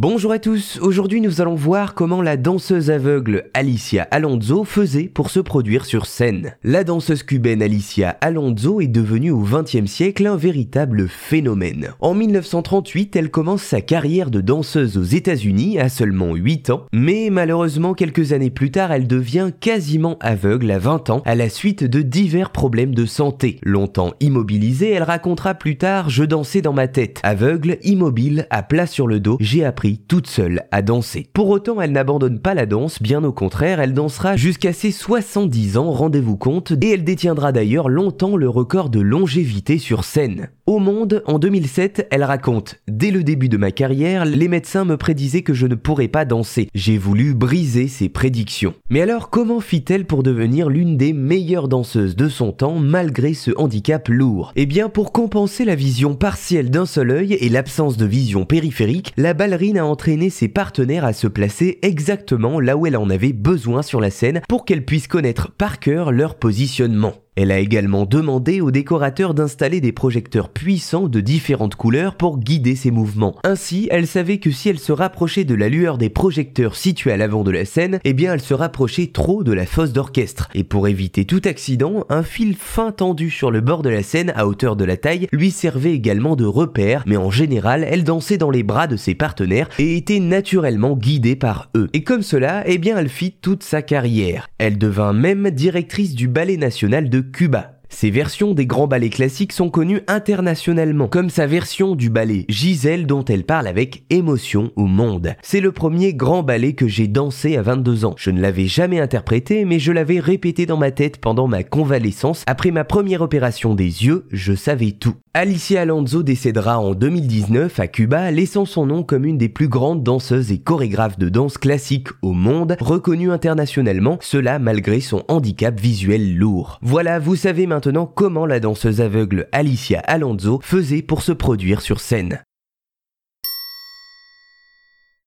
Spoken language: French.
Bonjour à tous, aujourd'hui nous allons voir comment la danseuse aveugle Alicia Alonso faisait pour se produire sur scène. La danseuse cubaine Alicia Alonso est devenue au XXe siècle un véritable phénomène. En 1938, elle commence sa carrière de danseuse aux États-Unis à seulement 8 ans, mais malheureusement quelques années plus tard, elle devient quasiment aveugle à 20 ans à la suite de divers problèmes de santé. Longtemps immobilisée, elle racontera plus tard Je dansais dans ma tête. Aveugle, immobile, à plat sur le dos, j'ai appris toute seule à danser. Pour autant, elle n'abandonne pas la danse, bien au contraire, elle dansera jusqu'à ses 70 ans, rendez-vous compte, et elle détiendra d'ailleurs longtemps le record de longévité sur scène. Au Monde, en 2007, elle raconte Dès le début de ma carrière, les médecins me prédisaient que je ne pourrais pas danser. J'ai voulu briser ces prédictions. Mais alors, comment fit-elle pour devenir l'une des meilleures danseuses de son temps malgré ce handicap lourd? Eh bien, pour compenser la vision partielle d'un seul œil et l'absence de vision périphérique, la ballerine a entraîné ses partenaires à se placer exactement là où elle en avait besoin sur la scène pour qu'elle puisse connaître par cœur leur positionnement. Elle a également demandé aux décorateurs d'installer des projecteurs puissants de différentes couleurs pour guider ses mouvements. Ainsi, elle savait que si elle se rapprochait de la lueur des projecteurs situés à l'avant de la scène, eh bien elle se rapprochait trop de la fosse d'orchestre. Et pour éviter tout accident, un fil fin tendu sur le bord de la scène à hauteur de la taille lui servait également de repère, mais en général, elle dansait dans les bras de ses partenaires et était naturellement guidée par eux. Et comme cela, eh bien elle fit toute sa carrière. Elle devint même directrice du ballet national de Cuba. Ces versions des grands ballets classiques sont connues internationalement, comme sa version du ballet Gisèle dont elle parle avec émotion au monde. C'est le premier grand ballet que j'ai dansé à 22 ans. Je ne l'avais jamais interprété, mais je l'avais répété dans ma tête pendant ma convalescence. Après ma première opération des yeux, je savais tout. Alicia Alonso décédera en 2019 à Cuba, laissant son nom comme une des plus grandes danseuses et chorégraphes de danse classique au monde, reconnue internationalement, cela malgré son handicap visuel lourd. Voilà, vous savez maintenant comment la danseuse aveugle Alicia Alonso faisait pour se produire sur scène.